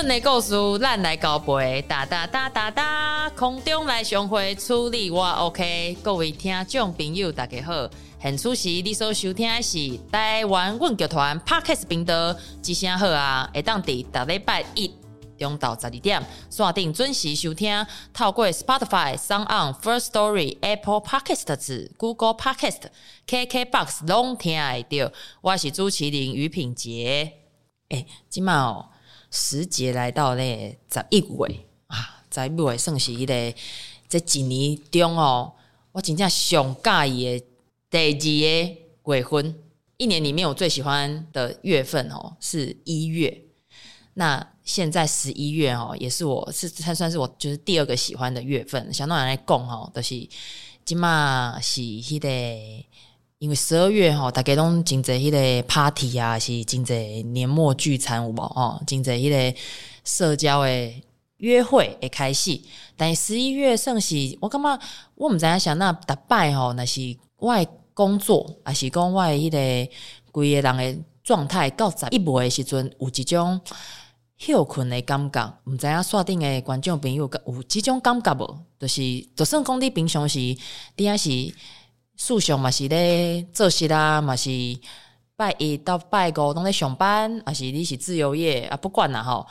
阮的故事，咱来交陪，哒哒哒哒哒，空中来相会，处理我 OK。各位听众朋友，大家好，现出时你所收听的是台湾阮剧团 Podcast 频道，一声好啊！会当伫逐礼拜一中昼十二点，锁定准时收听，透过 Spotify、SoundOn、First Story、Apple Podcasts、Google Podcast、KKBox 拢听得到。我是主持人于品杰。诶，今麦哦。时节来到咧，十一月啊，十一月算是迄个这一年中哦，我真正上介意的第二个月份。一年里面我最喜欢的月份哦，是一月。那现在十一月哦，也是我是它算是我就是第二个喜欢的月份。相当于来讲哦，就是今嘛是迄个。因为十二月吼，大家拢真济迄个 party 啊，是真济年末聚餐有无吼，真济迄个社交的约会会开始。但十一月算是我感觉我毋知影想那逐摆吼，那是我的工作，还是讲我迄个规个人的状态到十一月的时阵，有一种休困的感觉。毋知影线顶的观众朋友有这种感觉无？就是就算讲你平常时底下是。素上嘛是咧做事啦，嘛是拜一到拜五拢咧上班，啊是你是自由业啊？不管啦吼，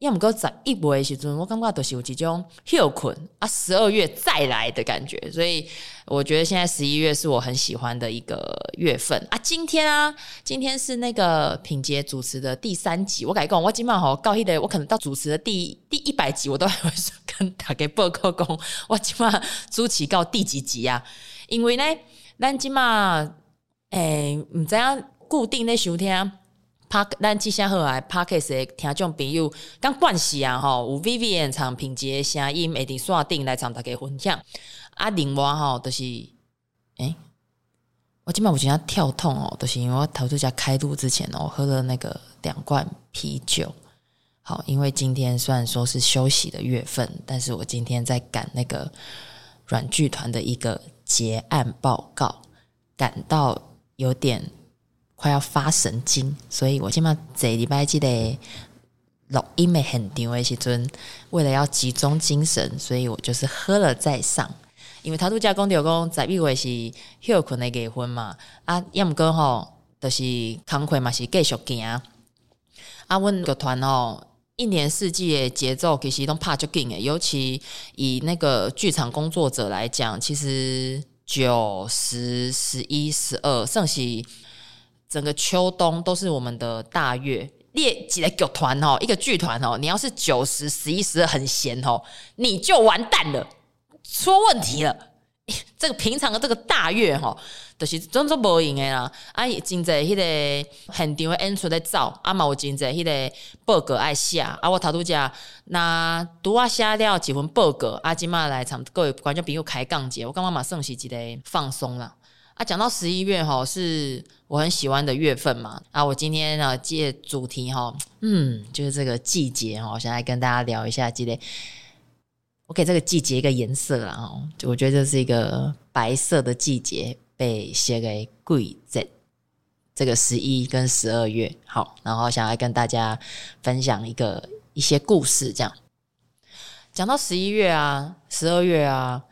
要毋过十一月时阵，我感觉都是有一种休困啊，十二月再来的感觉，所以我觉得现在十一月是我很喜欢的一个月份啊。今天啊，今天是那个品杰主持的第三集，我改讲，我今晚吼到迄个，我可能到主持的第第一百集，我都还会说跟大家报告讲，我今晚主持到第几集啊？因为呢，咱即马诶，毋知影固定咧收听，拍咱即声好啊，Podcast 的听众朋友，刚惯势啊吼，有 Vivian 唱品洁的声音，会伫线顶来参大家分享。啊，另外吼，就是诶、欸，我即马有一下跳痛哦，就是因为我头拄才开录之前哦，喝了那个两罐啤酒。好，因为今天虽然说是休息的月份，但是我今天在赶那个软剧团的一个。结案报告，感到有点快要发神经，所以我今嘛这礼拜记得录音没很定位时阵，为了要集中精神，所以我就是喝了再上。因为他都加工掉工，在以为是休困的结婚嘛，啊，要么过吼，就是康亏嘛是继续行。啊，阮个团吼，一年四季的节奏其实都怕就紧诶，尤其以那个剧场工作者来讲，其实。九、十、十一、十二，甚至整个秋冬都是我们的大月。列几个剧团哦，一个剧团哦，你要是九、十、十一、十二很闲哦，你就完蛋了，出问题了。这个平常的这个大月吼，就是真做无用的啦。啊，真济迄个现场的演出在走，啊嘛有真济迄个报告爱写。啊，我头拄只那拄啊写了几份报告，啊，今嘛来场各位观众朋友开讲节，我感觉嘛算是一个放松啦。啊，讲到十一月吼，是我很喜欢的月份嘛。啊，我今天呢借主题吼，嗯，就是这个季节吼，想来跟大家聊一下这个。我给这个季节一个颜色啦，哦，我觉得这是一个白色的季节，被写给季节。这个十一跟十二月，好，然后想来跟大家分享一个一些故事，这样。讲到十一月啊，十二月啊，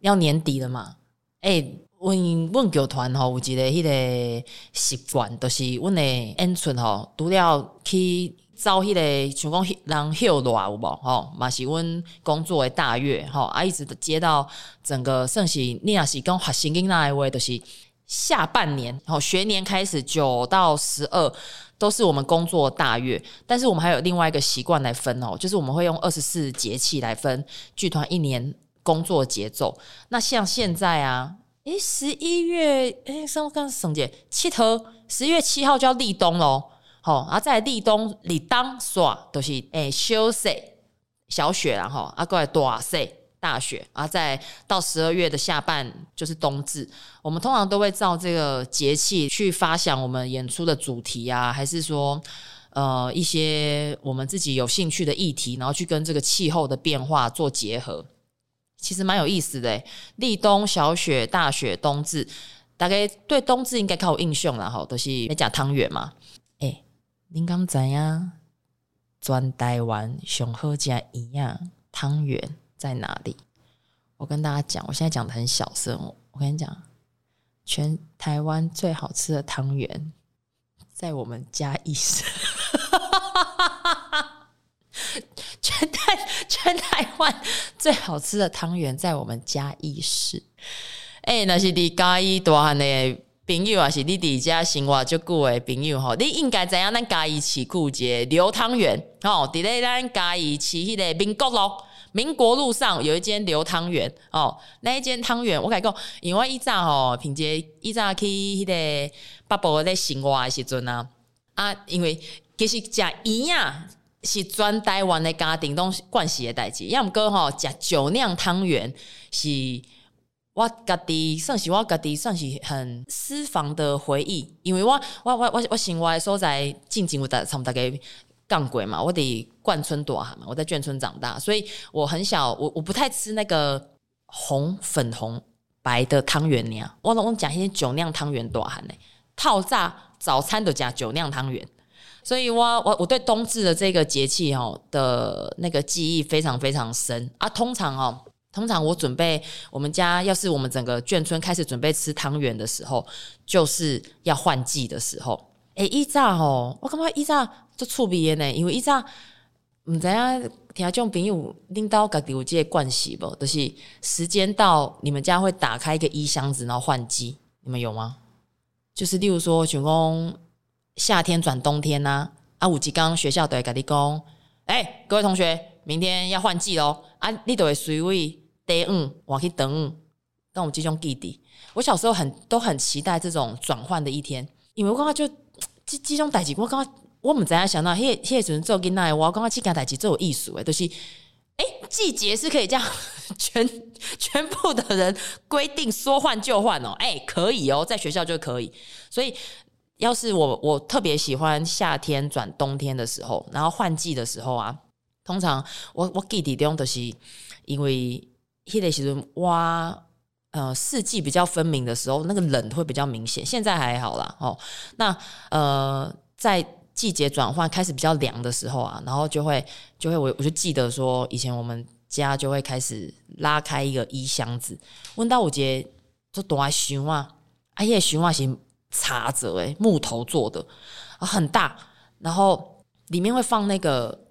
要年底了嘛，哎，阮阮剧团吼有一个迄个习惯，就是阮的演出吼，除了去。走迄个像讲人休热有无吼，嘛是阮工作的大月吼，啊一直接到整个算是你若是讲学生囡仔的话，就是下半年吼学年开始九到十二都是我们工作大月，但是我们还有另外一个习惯来分哦，就是我们会用二十四节气来分剧团一年工作节奏。那像现在啊。诶，十一月诶，什么刚什么节？七头十一月七号就要立冬喽。好，啊，在立冬立冬耍都是诶小雪小雪然后啊，过来大雪大雪啊，在到十二月的下半就是冬至。我们通常都会照这个节气去发想我们演出的主题啊，还是说呃一些我们自己有兴趣的议题，然后去跟这个气候的变化做结合。其实蛮有意思的，立冬、小雪、大雪、冬至，大概对冬至应该较有印象啦吼，都、就是在讲汤圆嘛。您刚知呀？全台湾上好吃一样汤圆在哪里？我跟大家讲，我现在讲的很小声。我跟你讲，全台湾最好吃的汤圆在我们嘉义市。全台全台湾最好吃的汤圆在我们嘉义市。哎、那是你嘉义大汉的朋友，还是你伫家生活足久的朋友吼？你应该知影咱嘉义市区一个刘汤圆吼，伫咧咱嘉义市迄个民国路民国路上有一间刘汤圆哦。那一间汤圆，我甲你讲，因为我以前吼，平时以前去迄个北部咧生活诶时阵啊，啊，因为其实食圆啊。是全台湾的家庭拢惯习的代志，要毋过吼，食酒酿汤圆是我家己算是我家己算是很私房的回忆，因为我我我我我生活的所在近近我大差不多大概讲过嘛，我伫眷村大汉嘛，我在眷村长大，所以我很小，我我不太吃那个红粉红白的汤圆俩，我拢讲迄些酒酿汤圆大汉嘞，套炸早餐都加酒酿汤圆。所以我我我对冬至的这个节气哦的那个记忆非常非常深啊。通常哦，通常我准备我们家要是我们整个眷村开始准备吃汤圆的时候，就是要换季的时候。诶，以前哦，我感觉以前就趣味的呢，因为以前唔知影听众朋友领导家己有这个惯习不？就是时间到，你们家会打开一个衣箱子，然后换季，你们有吗？就是例如说，像讲。夏天转冬天呐、啊，啊，有一天学校都会跟你讲，哎、各位同学，明天要换季喽，啊，你都会随位第五，我去等五，跟我集中弟弟。我小时候很都很期待这种转换的一天，因为我刚刚就这这种代志，我刚刚我们怎样想到，迄迄个时阵做囡仔，我刚刚去干代志做有意思诶，就是，哎、季节是可以这样 全全部的人规定说换就换哦，哎、可以哦，在学校就可以，所以。要是我我特别喜欢夏天转冬天的时候，然后换季的时候啊，通常我我弟弟中的是因为迄个时阵哇呃四季比较分明的时候，那个冷会比较明显。现在还好啦哦。那呃在季节转换开始比较凉的时候啊，然后就会就会我我就记得说，以前我们家就会开始拉开一个衣箱子，问到我觉得就大熊啊，啊迄个熊啊是。茶则诶，木头做的，很大，然后里面会放那个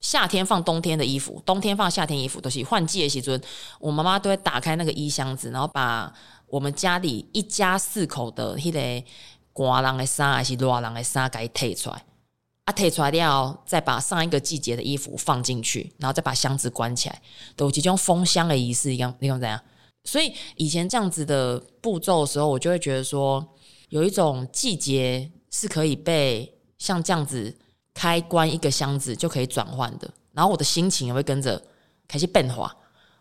夏天放冬天的衣服，冬天放夏天衣服，都是换季的时阵，我妈妈都会打开那个衣箱子，然后把我们家里一家四口的迄个寒人的衫还是热人的衫给退出来，啊，退出来了，再把上一个季节的衣服放进去，然后再把箱子关起来，都有几种封箱的仪式一样，你讲怎样？所以以前这样子的步骤的时候，我就会觉得说。有一种季节是可以被像这样子开关一个箱子就可以转换的，然后我的心情也会跟着开始变化。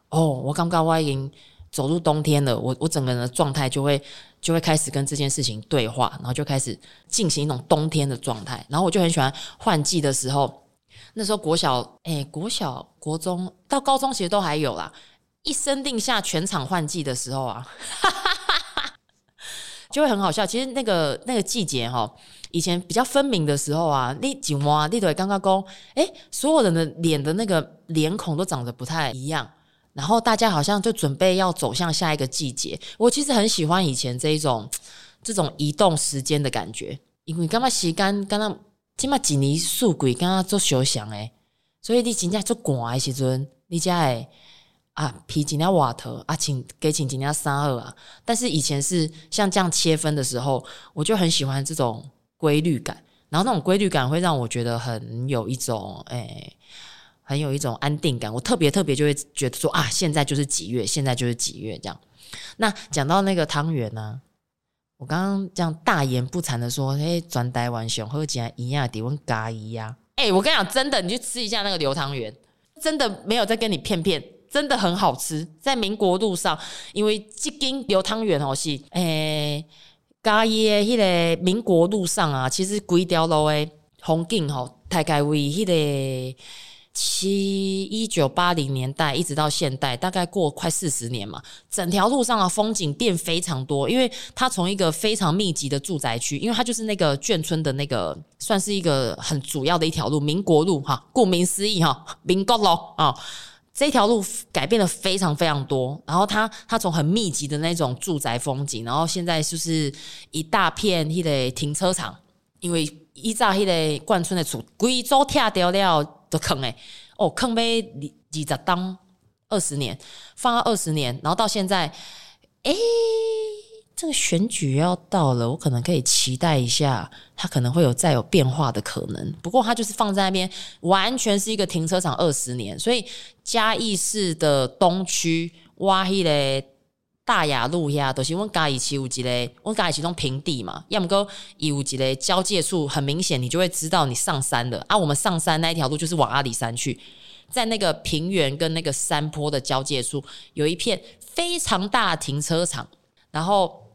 哦，我刚刚我已经走入冬天了，我我整个人的状态就会就会开始跟这件事情对话，然后就开始进行一种冬天的状态。然后我就很喜欢换季的时候，那时候国小哎、欸，国小国中到高中其实都还有啦，一声令下全场换季的时候啊。就会很好笑。其实那个那个季节哈，以前比较分明的时候啊，你几摸你都会刚刚讲，哎，所有人的脸的那个脸孔都长得不太一样，然后大家好像就准备要走向下一个季节。我其实很喜欢以前这一种 这种移动时间的感觉，因为刚刚时间刚刚起码几年数鬼，刚刚做休想诶，所以你真正做寒的时阵，你才会啊皮真正瓦特啊请给穿真正衫二啊。但是以前是像这样切分的时候，我就很喜欢这种规律感，然后那种规律感会让我觉得很有一种诶、很有一种安定感。我特别特别就会觉得说啊，现在就是几月，现在就是几月这样。那讲到那个汤圆呢？我刚刚这样大言不惭的说，嘿，转台湾上好吃一样的，问嘉义呀。哎，我跟你讲，真的，你去吃一下那个流汤圆，真的没有在跟你骗骗，真的很好吃。在民国路上，因为这根流汤圆哦是，诶，嘉义的迄个民国路上啊，其实规条路的风景吼，大概为迄个。七一九八零年代一直到现代，大概过快四十年嘛，整条路上的风景变非常多，因为它从一个非常密集的住宅区，因为它就是那个眷村的那个，算是一个很主要的一条路，民国路哈，顾名思义哈，民国路啊，这条路改变了非常非常多，然后它它从很密集的那种住宅风景，然后现在就是一大片那个停车场，因为依照那个贯村的厝，规组拆掉了。的坑诶，哦，坑被二二十当二十年，放了二十年，然后到现在，诶，这个选举要到了，我可能可以期待一下，它可能会有再有变化的可能。不过它就是放在那边，完全是一个停车场二十年，所以嘉义市的东区挖迄个。大雅路呀，都、就是阮嘉义市有一个，阮嘉义市拢平地嘛，要么个有一个交界处，很明显你就会知道你上山的啊。我们上山那一条路就是往阿里山去，在那个平原跟那个山坡的交界处，有一片非常大的停车场。然后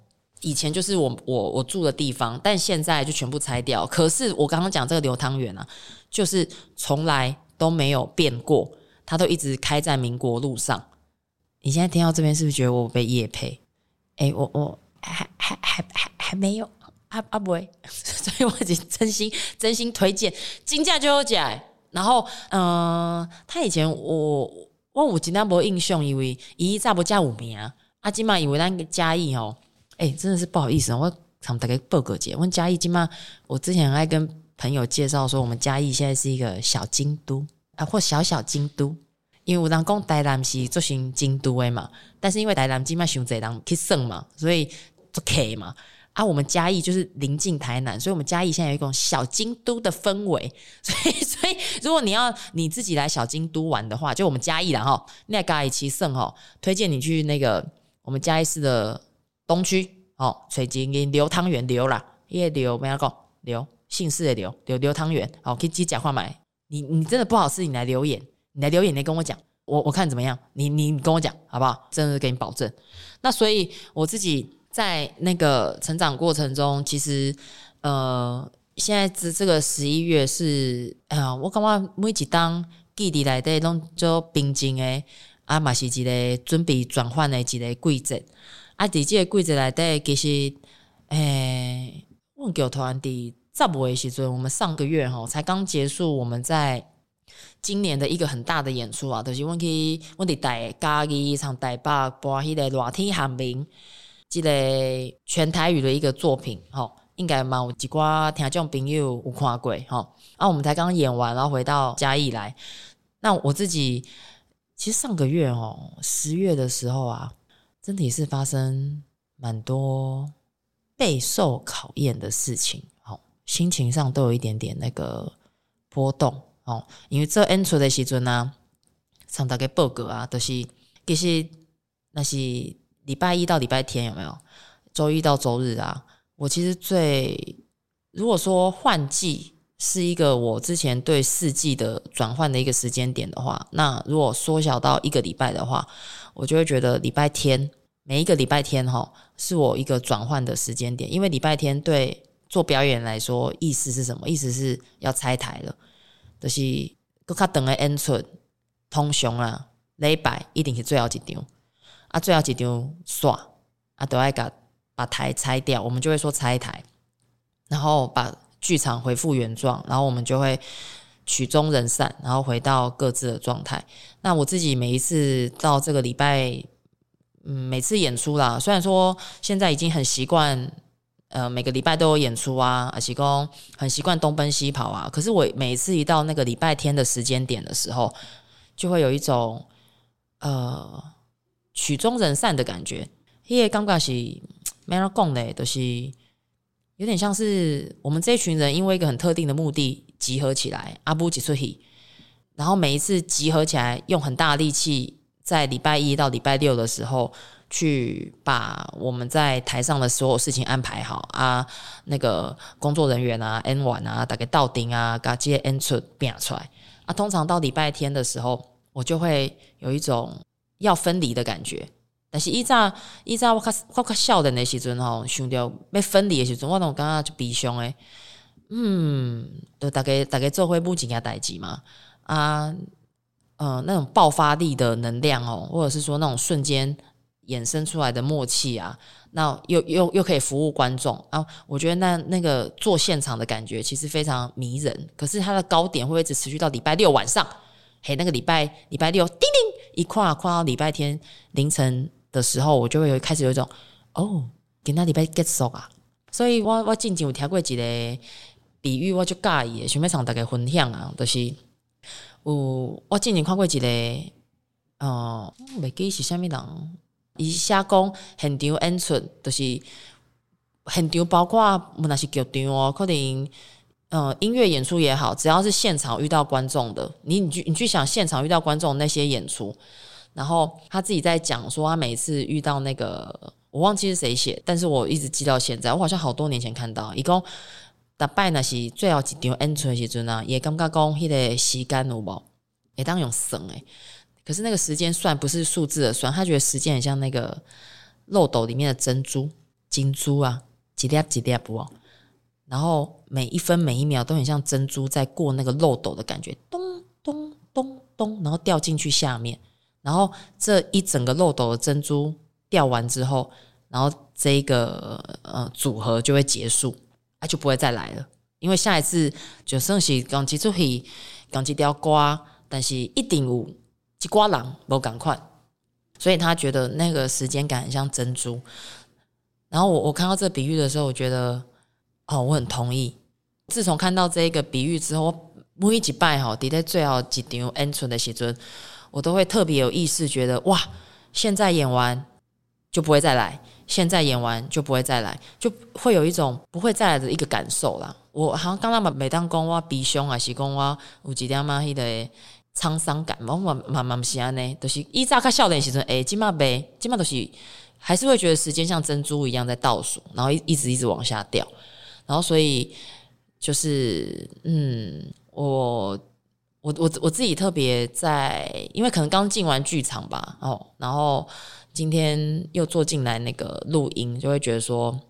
以前就是我我我住的地方，但现在就全部拆掉。可是我刚刚讲这个流汤圆啊，就是从来都没有变过，它都一直开在民国路上。你现在听到这边是不是觉得我被业配？哎、欸，我我还还还还还没有啊啊不会，所以我已经真心真心推荐金价就有假。然后嗯、呃，他以前我我有真的没印象，以为伊咋不加五名啊？阿金嘛以为那个嘉义哦，哎、真的是不好意思，我想大概报个节。问嘉义今嘛，我之前很爱跟朋友介绍说，我们嘉义现在是一个小京都啊，或小小京都。因为有人讲台南是做成京都的嘛，但是因为台南今嘛伤济人去耍嘛，所以做客嘛。啊，我们嘉义就是临近台南，所以我们嘉义现在有一种小京都的氛围。所以，所以如果你要你自己来小京都玩的话，就我们嘉义啦哈，那嘉义七胜哈，推荐你去那个我们嘉义市的东区哦，水晶给流汤圆流啦，因为流没有讲流姓氏的流流流汤圆哦，可以直接讲话买。你你真的不好吃，你来留言。你来留言，你跟我讲，我我看怎么样？你你跟我讲好不好？真的给你保证。那所以我自己在那个成长过程中，其实呃，现在这这个十一月是哎、呃，我感觉每一档季节来的拢做平静的，啊嘛是一个准备转换的一个季节。啊，在这个季节来的，其实诶，我们突然的十尾的时阵，我们上个月哈才刚结束，我们在。今年的一个很大的演出啊，就是我去我伫台嘉义唱台北播迄个热天寒冰，这个全台语的一个作品，吼，应该嘛有一寡听众朋友有看过，吼。啊，我们才刚演完，然后回到嘉义来。那我自己其实上个月哦，十月的时候啊，真的也是发生蛮多备受考验的事情，哦，心情上都有一点点那个波动。哦，因为做演出的时阵啊，上大概报告啊，都、就是其实那是礼拜一到礼拜天有没有？周一到周日啊，我其实最如果说换季是一个我之前对四季的转换的一个时间点的话，那如果缩小到一个礼拜的话，我就会觉得礼拜天每一个礼拜天哈，是我一个转换的时间点，因为礼拜天对做表演来说意思是什么？意思是要拆台了。就是搁较长的演出，通常啊，礼拜一定是最后一场，啊，最后一场煞，啊，都爱甲把台拆掉，我们就会说拆台，然后把剧场恢复原状，然后我们就会曲终人散，然后回到各自的状态。那我自己每一次到这个礼拜，嗯，每次演出啦，虽然说现在已经很习惯。呃每个礼拜都有演出啊，而且讲很习惯东奔西跑啊。可是我每一次一到那个礼拜天的时间点的时候，就会有一种呃曲终人散的感觉。因为刚刚是没人讲的，都、就是有点像是我们这群人因为一个很特定的目的集合起来，阿布吉出戏，然后每一次集合起来，用很大的力气，在礼拜一到礼拜六的时候。去把我们在台上的所有事情安排好啊，那个工作人员啊，N 晚啊，大概到顶啊，把这些 N 出变出来啊。通常到礼拜天的时候，我就会有一种要分离的感觉。但是依照依照我较我较少年的时阵吼，想到要分离的时阵，我都感觉就悲伤诶。嗯，就大概大概做会不几件代志嘛啊，呃，那种爆发力的能量哦，或者是说那种瞬间。衍生出来的默契啊，那又又又可以服务观众啊，我觉得那那个做现场的感觉其实非常迷人。可是它的高点会一直持续到礼拜六晚上，嘿，那个礼拜礼拜六叮叮一跨跨到礼拜天凌晨的时候，我就会有开始有一种哦，今天礼拜结束啊。所以我我之前有听过一个比喻，我就介意，想要常大家分享啊，就是有我之前看过一个，哦，未记是虾米人。伊写讲现场演出，就是现场包括无论是剧场哦，可能呃音乐演出也好，只要是现场遇到观众的，你你去你去想现场遇到观众那些演出，然后他自己在讲说，他每次遇到那个我忘记是谁写，但是我一直记到现在，我好像好多年前看到，伊讲大摆若是最后一场演出的时阵啊，也感觉讲迄个时间有无会当用算诶。可是那个时间算不是数字的算，他觉得时间很像那个漏斗里面的珍珠、金珠啊，几粒几粒不？然后每一分每一秒都很像珍珠在过那个漏斗的感觉，咚咚咚咚，然后掉进去下面，然后这一整个漏斗的珍珠掉完之后，然后这一个呃组合就会结束，啊就不会再来了，因为下一次就算是讲几出戏，讲几条歌，但是一定有。一瓜郎不赶快，所以他觉得那个时间感很像珍珠。然后我我看到这比喻的时候，我觉得哦，我很同意。自从看到这一个比喻之后，每一集拜哈，抵在最后几场演出的时阵，我都会特别有意识，觉得哇，现在演完就不会再来，现在演完就不会再来，就会有一种不会再来的一个感受啦。我好像刚刚嘛，每当讲我鼻凶啊是讲我有几点嘛，迄个。沧桑感嘛，慢慢慢是安呢，都、就是一乍看笑脸时阵，诶，今嘛呗，今嘛都是还是会觉得时间像珍珠一样在倒数，然后一一直一直往下掉，然后所以就是嗯，我我我我自己特别在，因为可能刚进完剧场吧，哦，然后今天又坐进来那个录音，就会觉得说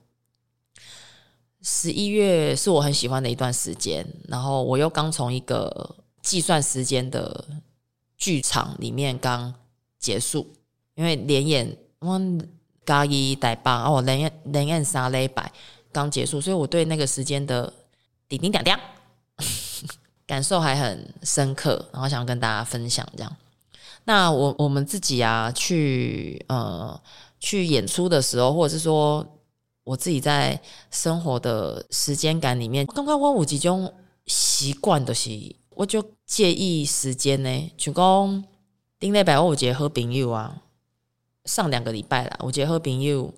十一月是我很喜欢的一段时间，然后我又刚从一个。计算时间的剧场里面刚结束，因为连演我嘉义台北哦，连演连演三礼拜刚结束，所以我对那个时间的叮叮当当感受还很深刻，然后想跟大家分享这样。那我我们自己啊，去呃去演出的时候，或者是说我自己在生活的时间感里面，刚刚我有几种习惯的是。我就介意时间呢，就讲顶礼拜我有一个好朋友啊，上两个礼拜啦，我觉得好朋友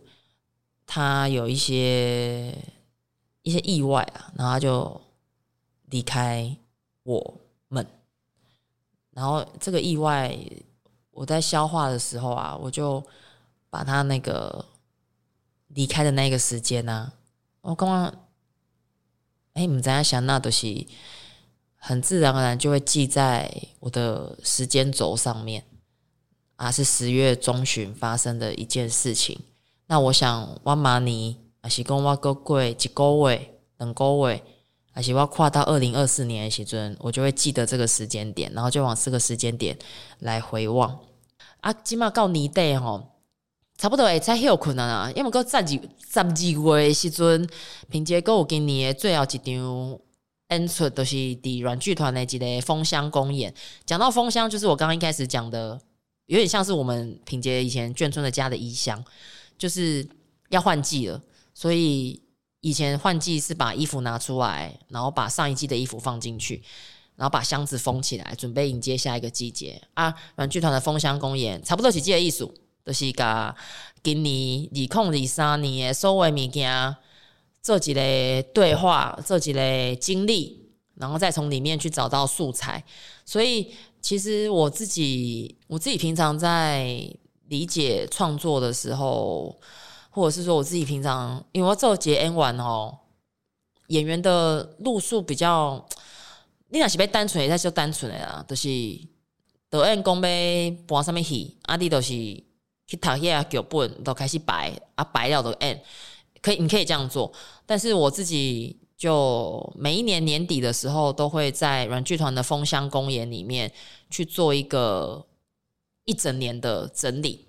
他有一些一些意外啊，然后就离开我，然后这个意外我在消化的时候啊，我就把他那个离开的那个时间呢、啊，我刚刚哎，你们在想那都是。很自然而然就会记在我的时间轴上面，啊，是十月中旬发生的一件事情。那我想，我明年还是讲我过过一个月、两个月，还是我要跨到二零二四年的时阵，我就会记得这个时间点，然后就往这个时间点来回望。啊，起码到年底吼，差不多会才休困啊，因为搁十二十二月的时阵，凭借过有今年的最后一场。演出都是伫软剧团的一个封箱公演。讲到封箱，就是我刚刚一开始讲的，有点像是我们品杰以前眷村的家的衣箱，就是要换季了，所以以前换季是把衣服拿出来，然后把上一季的衣服放进去，然后把箱子封起来，准备迎接下一个季节啊。阮剧团的封箱公演差不多是这个意思，就是甲今年二零二三年的所有物件做一个对话，做一个经历，然后再从里面去找到素材。所以其实我自己，我自己平常在理解创作的时候，或者是说我自己平常，因为我做节 N 完哦，演员的路数比较，你若是要单纯的，那就单纯的啦，就是导演讲要播什么戏，啊，你就是去读遐剧本，都开始排啊，排了就 N，可以，你可以这样做。但是我自己就每一年年底的时候，都会在阮剧团的封箱公演里面去做一个一整年的整理。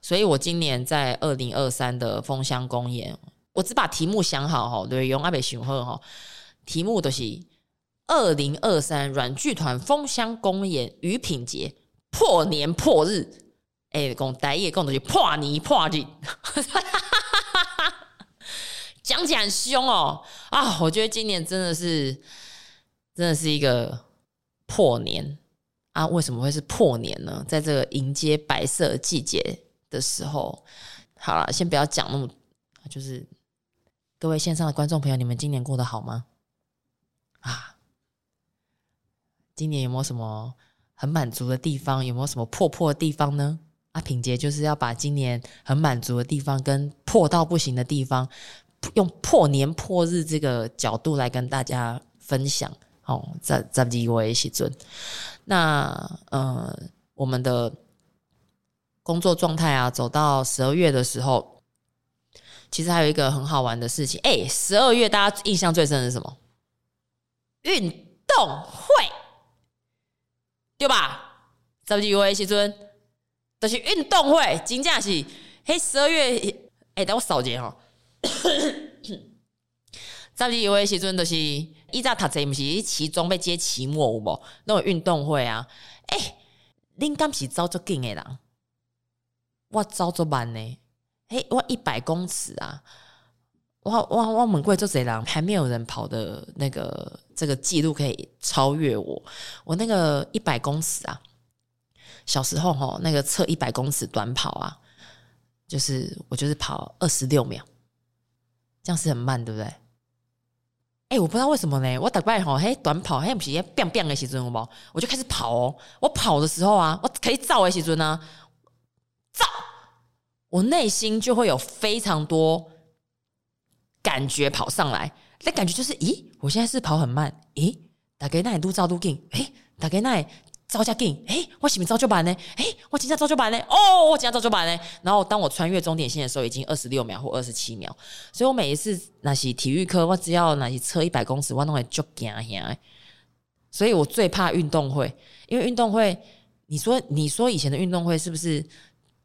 所以我今年在二零二三的封箱公演，我只把题目想好哈，对，用阿北想好哈，题目都是二零二三软剧团封箱公演与品节破年破日，哎、欸，讲台语讲的是破年破日，讲起来很凶哦啊！我觉得今年真的是真的是一个破年啊！为什么会是破年呢？在这个迎接白色季节。的时候，好了，先不要讲那么，就是各位线上的观众朋友，你们今年过得好吗？啊，今年有没有什么很满足的地方？有没有什么破破的地方呢？啊，品杰就是要把今年很满足的地方跟破到不行的地方，用破年破日这个角度来跟大家分享。哦，在在几位时阵，那呃，我们的。工作状态啊，走到十二月的时候，其实还有一个很好玩的事情。哎，十二月大家印象最深的是什么？运动会，对吧？十二月时阵都是运动会，真正是嘿，十二月哎，等我扫一下哈。十二月时阵都是以前读册，不是期中要接期末有无？那种运动会啊，哎，恁敢是走足紧的人？我走这么慢呢？嘿，我一百公尺啊！我我我门贵做贼狼，还没有人跑的那个这个记录可以超越我。我那个一百公尺啊，小时候吼那个测一百公尺短跑啊，就是我就是跑二十六秒，这样是很慢，对不对？哎、我不知道为什么呢？我打败吼嘿短跑嘿不是变变的时阵，好不？我就开始跑哦。我跑的时候啊，我可以照的时阵呢。造，我内心就会有非常多感觉跑上来，那感觉就是，咦，我现在是跑很慢，咦，大概那里都照都紧，诶，大概那里招加紧，诶，我是不是早就板呢？诶，我今天早就板呢？哦，我今天早就板呢？然后当我穿越终点线的时候，已经二十六秒或二十七秒，所以我每一次那些体育课，我只要那些车一百公尺，我都会就惊吓。所以我最怕运动会，因为运动会，你说你说以前的运动会是不是？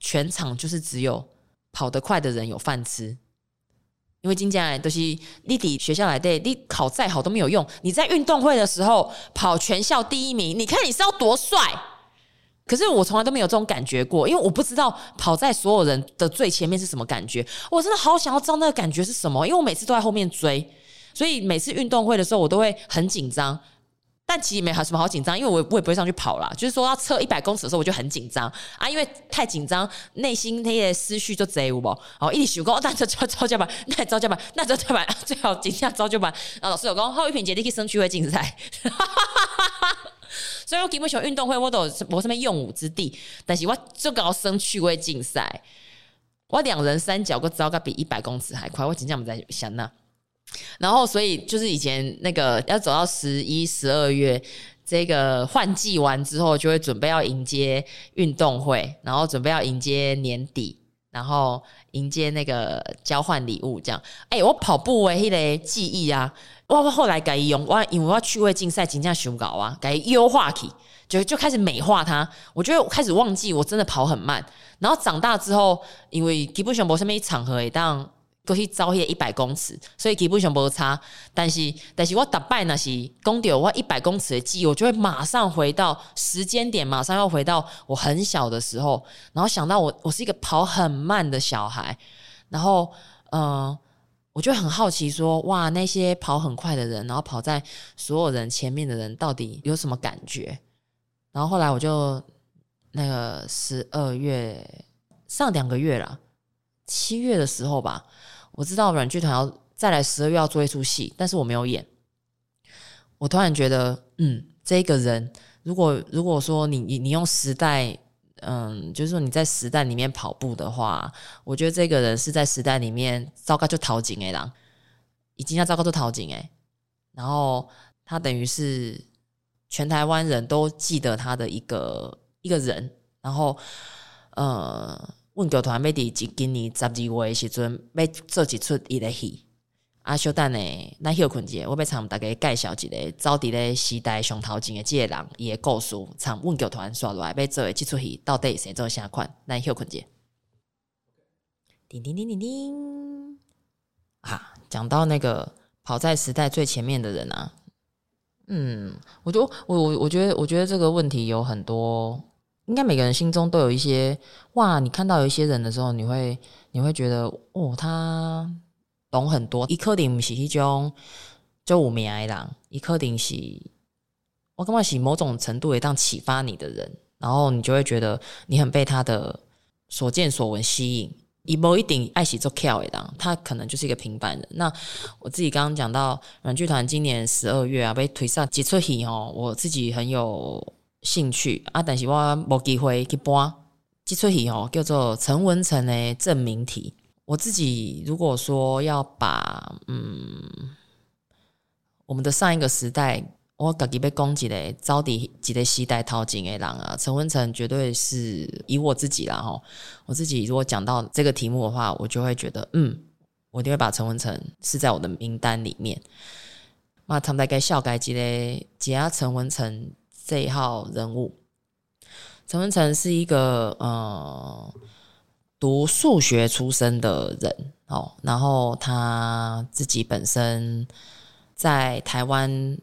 全场就是只有跑得快的人有饭吃，因为今天都是你在学校来的，你考再好都没有用。你在运动会的时候跑全校第一名，你看你是要多帅？可是我从来都没有这种感觉过，因为我不知道跑在所有人的最前面是什么感觉。我真的好想要知道那个感觉是什么，因为我每次都在后面追，所以每次运动会的时候我都会很紧张。但其实没什么好紧张，因为我我也不会上去跑啦。就是说要测一百公尺的时候，我就很紧张啊，因为太紧张，内心那些思绪就贼有无？哦，一直想讲，那就招招架板，那招架板，那招架板，最好紧张招架板。然后老师有讲，后一品节你去升趣味竞赛，所以我基 本上运动会我都无什么用武之地，但是我就搞升趣味竞赛，我两人三脚个招个比一百公尺还快，我真正不在想那。然后，所以就是以前那个要走到十一、十二月，这个换季完之后，就会准备要迎接运动会，然后准备要迎接年底，然后迎接那个交换礼物这样。哎，我跑步诶，迄个记忆啊，我我后来改用，我因为我要趣味竞赛，真正想搞啊，改优化起，就就开始美化它。我觉得开始忘记我真的跑很慢，然后长大之后，因为基本上没什么场合会当。过去走迄一百公尺，所以基本上无差。但是，但是我打败那是讲到我一百公尺的记忆，我就会马上回到时间点，马上要回到我很小的时候，然后想到我，我是一个跑很慢的小孩，然后，嗯、我就很好奇说，哇，那些跑很快的人，然后跑在所有人前面的人，到底有什么感觉？然后后来我就那个十二月上两个月了，七月的时候吧，我知道阮剧团要再来十二月要做一出戏，但是我没有演。我突然觉得，嗯，这个人，如果如果说你你你用时代。嗯，就是说你在时代里面跑步的话，我觉得这个人是在时代里面糟糕就逃警哎啦，已经要糟糕就逃警哎，然后他等于是全台湾人都记得他的一个一个人，然后呃，阮剧团要伫今年十二月的时阵要做一出伊个戏。啊，小等呢，咱休困者，我要参大家介绍一个走伫咧时代上头前的这个人，伊的故事，参阮剧团刷落来要做的这出戏，到底谁做啥款？咱休困者，叮叮叮叮叮，啊，讲到那个跑在时代最前面的人啊，嗯，我就我我我觉得我觉得这个问题有很多，应该每个人心中都有一些哇，你看到有一些人的时候，你会你会觉得哦，他。懂很多，伊可能不是迄种就五名的人，伊可能是我感觉是某种程度会当启发你的人，然后你就会觉得你很被他的所见所闻吸引。伊无一定爱喜做巧的人，他可能就是一个平凡人。那我自己刚刚讲到软剧团今年十二月啊被推上几出戏哦，我自己很有兴趣啊，但是我无机会去播这出戏哦，叫做陈文成的证明题。我自己如果说要把嗯，我们的上一个时代，我自己被攻击的，招底几个时代淘金的人啊，陈文成绝对是以我自己啦吼，我自己如果讲到这个题目的话，我就会觉得嗯，我一定会把陈文成是在我的名单里面。那他们在该笑该几的解压陈文成这一号人物，陈文成是一个呃。读数学出身的人哦，然后他自己本身在台湾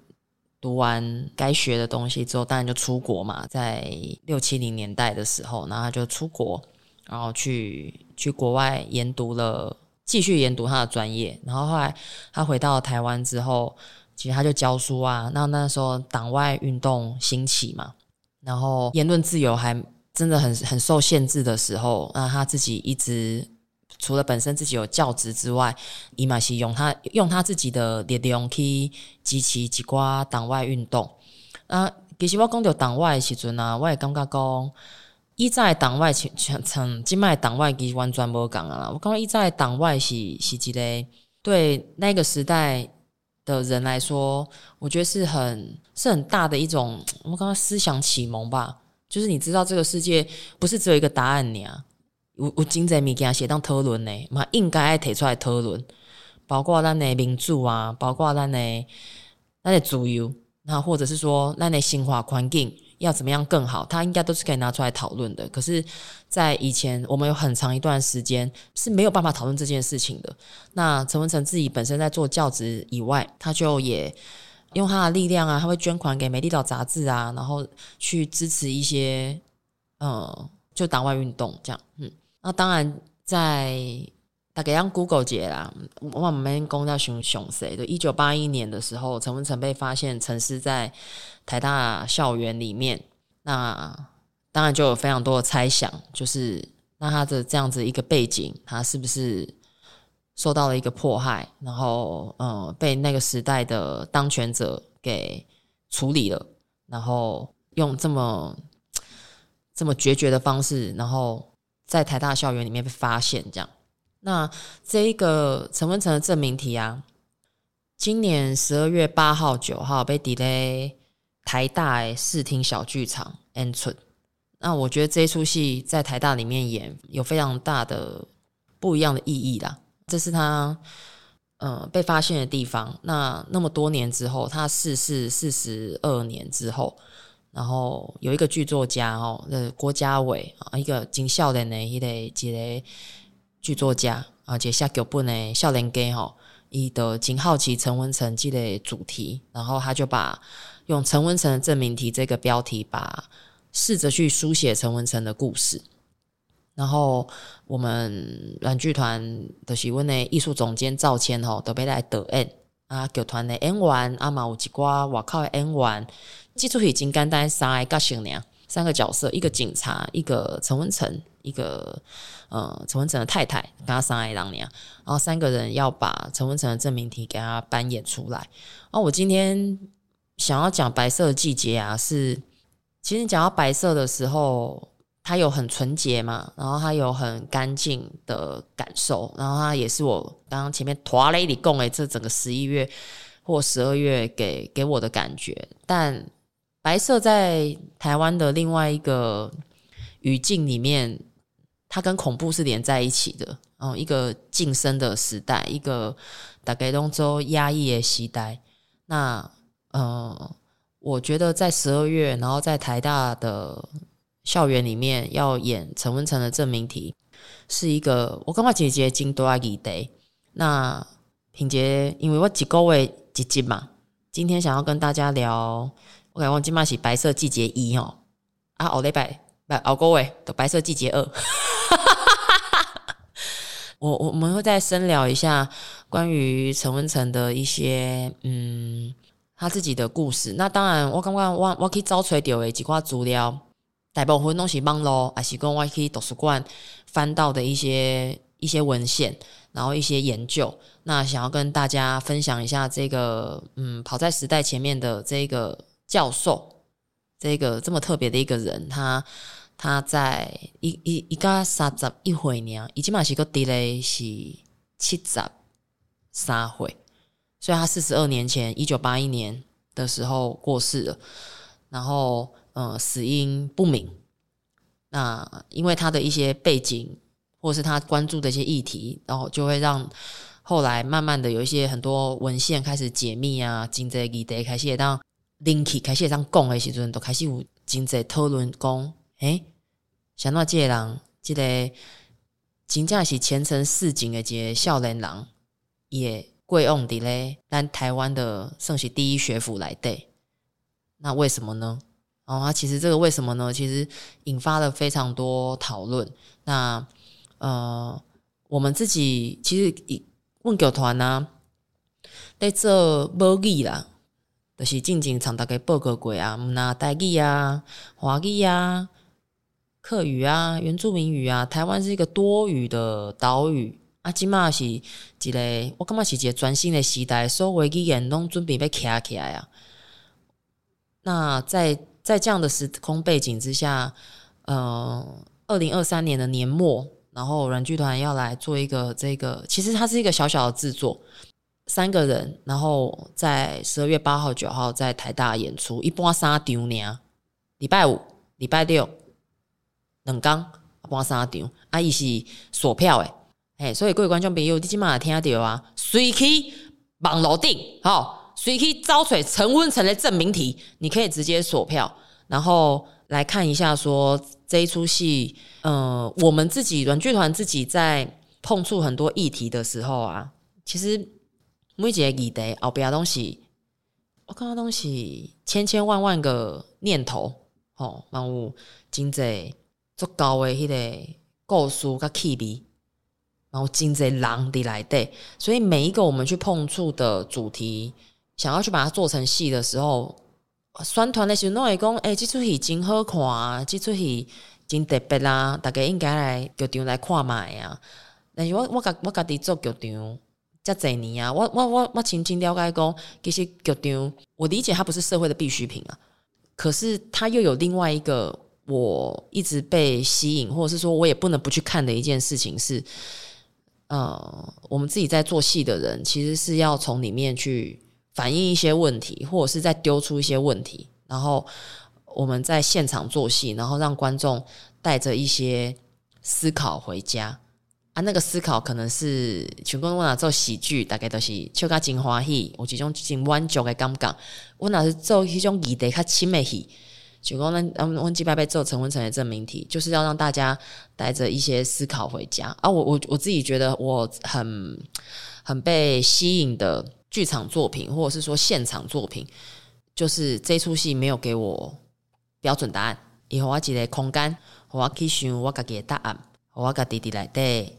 读完该学的东西之后，当然就出国嘛。在六七零年代的时候，然后他就出国，然后去去国外研读了，继续研读他的专业。然后后来他回到台湾之后，其实他就教书啊。那那时候党外运动兴起嘛，然后言论自由还。真的很很受限制的时候，那他自己一直除了本身自己有教职之外，伊嘛是用他用他自己的力量去支持一寡党外运动。啊，其实我讲到党外的时阵啊，我也感觉讲，以在党外像像今麦党外其实完全无讲啊。我感觉以在党外是是一个对那个时代的人来说，我觉得是很是很大的一种，我刚刚思想启蒙吧。就是你知道这个世界不是只有一个答案你啊，有有真侪物件写当讨论呢，嘛应该爱提出来讨论，包括咱的民主啊，包括咱的咱的自由，那或者是说咱的生活环境要怎么样更好，它应该都是可以拿出来讨论的。可是，在以前我们有很长一段时间是没有办法讨论这件事情的。那陈文成自己本身在做教职以外，他就也。用他的力量啊，他会捐款给《美丽岛》杂志啊，然后去支持一些，呃，就党外运动这样。嗯，那当然在大概让 Google 姐啦，我们公叫熊熊谁的？一九八一年的时候，陈文成被发现陈尸在台大校园里面，那当然就有非常多的猜想，就是那他的这样子一个背景，他是不是？受到了一个迫害，然后呃被那个时代的当权者给处理了，然后用这么这么决绝的方式，然后在台大校园里面被发现，这样。那这一个陈文成的证明题啊，今年十二月八号、九号被 delay 台大视听小剧场演出。那我觉得这一出戏在台大里面演有非常大的不一样的意义啦。这是他呃被发现的地方。那那么多年之后，他逝世四十二年之后，然后有一个剧作家哦，呃，郭家伟啊，一个真少年的一个一个剧作家啊，写下剧本的少年家吼，伊都真好奇陈文成这个主题，然后他就把用陈文成的证明题这个标题，把试着去书写陈文成的故事。然后我们软剧团的是阮的艺术总监赵谦吼，都被来导演啊，剧团的演员啊嘛有一寡外靠的演员，这出戏真简单，三个角色尔，三个角色，一个警察，一个陈文成，一个呃陈文成的太太，跟他三个人尔，然后三个人要把陈文成的证明题给他扮演出来。哦，我今天想要讲《白色的季节》啊，是其实讲到白色的时候。它有很纯洁嘛，然后它有很干净的感受，然后它也是我刚刚前面拖雷里共诶，这整个十一月或十二月给给我的感觉。但白色在台湾的另外一个语境里面，它跟恐怖是连在一起的。嗯，一个噤声的时代，一个大概东周压抑的时代。那呃，我觉得在十二月，然后在台大的。校园里面要演陈文成的证明题，是一个我感觉姐姐真大议题。那品杰，因为我一个月一集嘛，今天想要跟大家聊，我感觉今嘛是白色季节一哦，啊，后礼拜不后个月的白色季节二，我我们会再深聊一下关于陈文成的一些嗯他自己的故事。那当然，我感觉我我可以找出来的几块资料。大部分东西网络，还是讲我去图书馆翻到的一些一些文献，然后一些研究。那想要跟大家分享一下这个，嗯，跑在时代前面的这个教授，这个这么特别的一个人，他他在一一一个三十一岁呢，已经嘛是个弟嘞是七十三岁，所以他四十二年前一九八一年的时候过世了，然后。呃，死因不明。那因为他的一些背景，或是他关注的一些议题，然后就会让后来慢慢的有一些很多文献开始解密啊，经济议题开始也当拎起，开始当讲的时阵，都开始有经济讨论讲，诶，像那这个人，这个真正是前程似锦的这个少年人，也贵往伫咧咱台湾的算是第一学府来对，那为什么呢？哦，啊其实这个为什么呢？其实引发了非常多讨论。那呃，我们自己其实问剧团呢，在做母语啦，就是静静常大概报告过啊，那台语啊、华语啊、客语啊、原住民语啊，台湾是一个多语的岛屿啊，今嘛是一个，我感觉是一个全新的时代，所有语言拢准备要起起来啊。那在在这样的时空背景之下，呃，二零二三年的年末，然后软剧团要来做一个这个，其实它是一个小小的制作，三个人，然后在十二月八号、九号在台大演出，一般三场呢，礼拜五、礼拜六两天，一般三场，啊，伊是锁票诶，哎，所以各位观众朋友，你今嘛听到啊，随去网络订，好。所以可以招取陈文成的证明题，你可以直接锁票，然后来看一下说这一出戏，呃，我们自己软剧团自己在碰触很多议题的时候啊，其实每一个议题后边东西，我看到东西千千万万个念头，吼，然后真济足够的迄个故事甲气味，然后真济人伫内底，所以每一个我们去碰触的主题。想要去把它做成戏的时候，宣传的时候拢会讲，诶、欸，这出戏真好看啊，这出戏真特别啦，大家应该来剧场来看卖啊。但是我我家我家己做剧场这侪年啊，我我我我轻轻了解讲，其实剧场我理解它不是社会的必需品啊，可是它又有另外一个我一直被吸引，或者是说我也不能不去看的一件事情是，呃，我们自己在做戏的人，其实是要从里面去。反映一些问题，或者是再丢出一些问题，然后我们在现场做戏，然后让观众带着一些思考回家啊。那个思考可能是全公我哪做喜剧，大概都是笑甲真欢喜，有一种真满足的感觉。我哪是做一种议题较深的戏，就讲咱嗯，阮即摆要做陈文成的证明题，就是要让大家带着一些思考回家啊。我我我自己觉得我很很被吸引的。剧场作品，或者是说现场作品，就是这出戏没有给我标准答案。以后我一个空间，我去想我家己的答案。我家己伫内底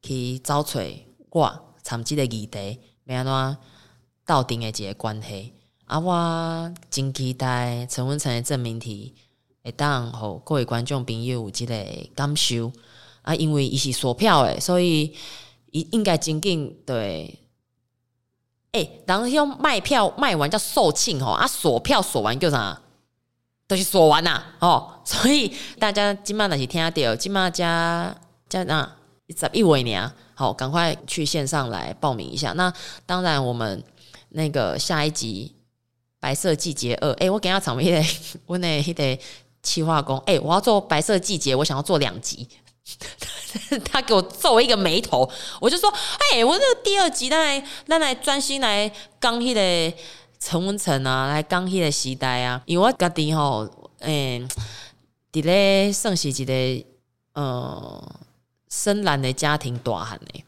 去找找我参即个议题，要安怎斗阵诶一个关系。啊，我真期待陈文成的证明题会当互各位观众朋友有即个感受。啊，因为伊是锁票诶，所以伊应该真紧对。诶、欸，人用卖票卖完叫售罄吼，啊锁票锁完叫啥？都、就是锁完啦哦。所以大家今麦若是听到，今麦加加那十一位呢，好，赶快去线上来报名一下。那当然，我们那个下一集《白色季节二》欸，诶，我给他场面的，我那迄个企划工，诶、我要做《白色季节》，我想要做两集。他给我皱一个眉头，我就说：“哎、我这第二集，咱来咱来专心来讲迄个陈文成啊，来讲迄个时代啊。因为我家己吼，诶、伫咧算是一个呃深蓝的家庭大汉的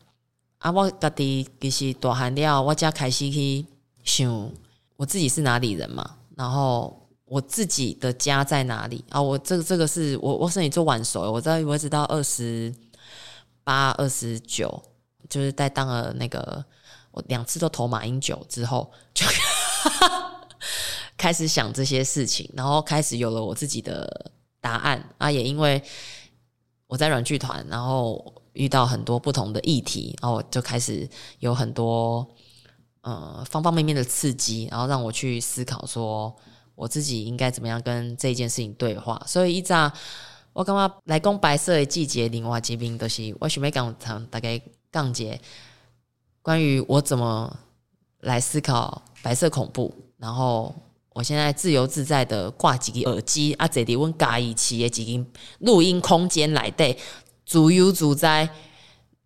啊。我家己其实大汉了，我才开始去想我自己是哪里人嘛，然后。”我自己的家在哪里啊？我这个这个是我我是你做晚熟，我在我一直到二十八、二十九，就是在当了那个我两次都投马英九之后，就开始想这些事情，然后开始有了我自己的答案啊。也因为我在软剧团，然后遇到很多不同的议题，然后我就开始有很多呃方方面面的刺激，然后让我去思考说。我自己应该怎么样跟这件事情对话？所以一早我刚刚来讲白色的季节，另外这边都是我准备讲讲大概讲解关于我怎么来思考白色恐怖。然后我现在自由自在的挂几个耳机啊，这里我加一期的几个录音空间来的自由自在，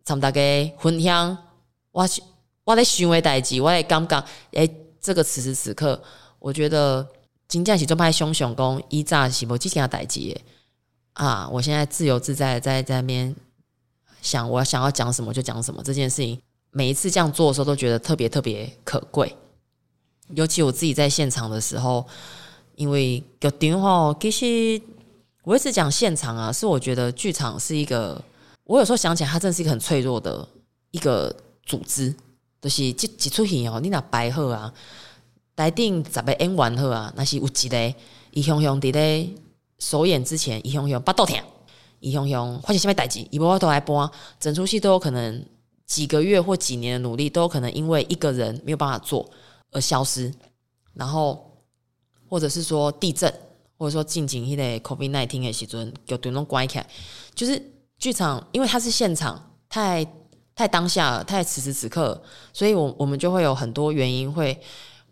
参大家分享我我在想的代志，我也感觉诶，这个此时此刻，我觉得。真正是做派熊熊公，以早是无这件代志啊！我现在自由自在在在那边想，我想要讲什么就讲什么。这件事情每一次这样做的时候，都觉得特别特别可贵。尤其我自己在现场的时候，因为有点吼，其实我一直讲现场啊，是我觉得剧场是一个，我有时候想起来，它真的是一个很脆弱的一个组织。就是即一出戏哦，你那排好啊。台顶十个演员好啊，那是有一个伊雄雄伫咧首演之前，伊雄雄巴肚疼，伊雄雄发生什物代志，伊无法度来播，整出戏都有可能几个月或几年的努力，都有可能因为一个人没有办法做而消失。然后或者是说地震，或者说进行迄个 COVID nineteen 的时阵，就对拢关起来。就是剧场，因为它是现场，太太当下了，太此时此刻，所以我我们就会有很多原因会。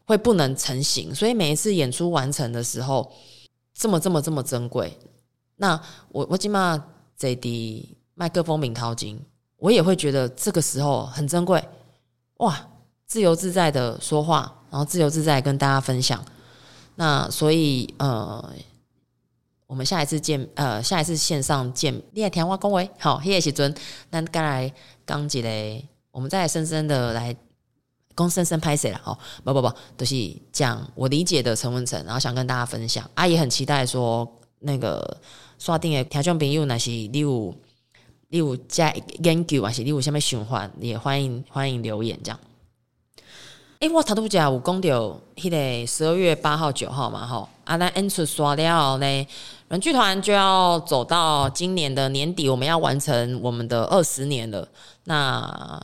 会不能成型，所以每一次演出完成的时候，这么这么这么珍贵。那我我起码这滴麦克风、名掏金，我也会觉得这个时候很珍贵。哇，自由自在的说话，然后自由自在跟大家分享。那所以呃，我们下一次见，呃，下一次线上见，你来听我讲话，好，谢谢时阵，那刚来刚几嘞，我们再来深深的来。公深深拍谁了？哦，不不不，都、就是讲我理解的陈文成，然后想跟大家分享。啊，姨很期待说那个刷定的听众朋友，那是你有你有在研究，还是你有下面循环，也欢迎欢迎留言这样。诶，我头拄则有讲到迄个十二月八号九号嘛，吼，啊，那演出刷了呢，软剧团就要走到今年的年底，我们要完成我们的二十年了。那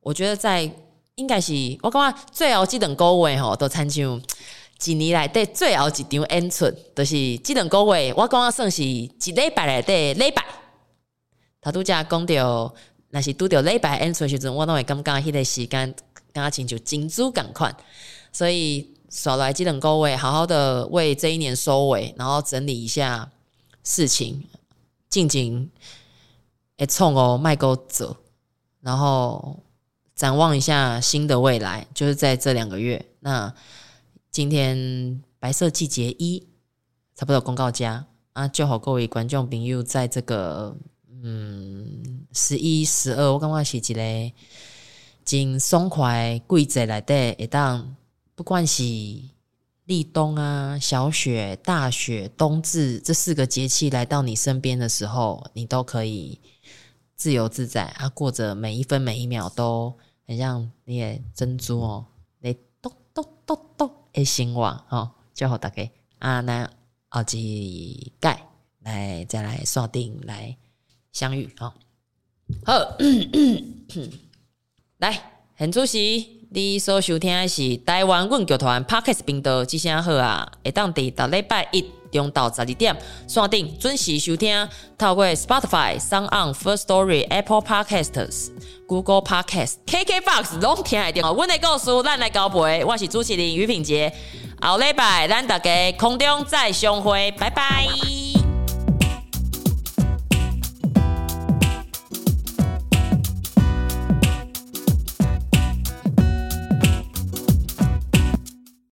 我觉得在。应该是我感觉最后这两个月吼，都参像一年来底最后一场演出，就是即两个月，我感觉算是一礼拜来底礼拜。他拄则讲到，若是拄着礼拜演出时阵，我都会感觉迄个时间感觉亲像金猪共款。所以刷来这两个位，好好的为这一年收尾，然后整理一下事情，静静会创哦，卖钩走，然后。展望一下新的未来，就是在这两个月。那今天白色季节一差不多公告家啊，就好各位观众朋友，在这个嗯十一、十二，我感觉是一个真爽快季节来的。一档不管是立冬啊、小雪、大雪、冬至这四个节气来到你身边的时候，你都可以自由自在啊，过着每一分每一秒都很像你的珍珠哦，你咚咚咚咚的生活哦，就好大家啊，那后几盖来再来锁定来相遇哦。好，来，很主席，你所收听的是台湾阮剧团 Podcast 频道，之声好啊，会当伫逐礼拜一中昼十二点，锁定准时收听，透过 Spotify、SoundOn、First Story、Apple Podcasts、Google Podcasts、KKBox 拢听得到。阮的故事，咱来交陪，我是主持人于品杰，后礼拜咱大家空中再相会，拜拜。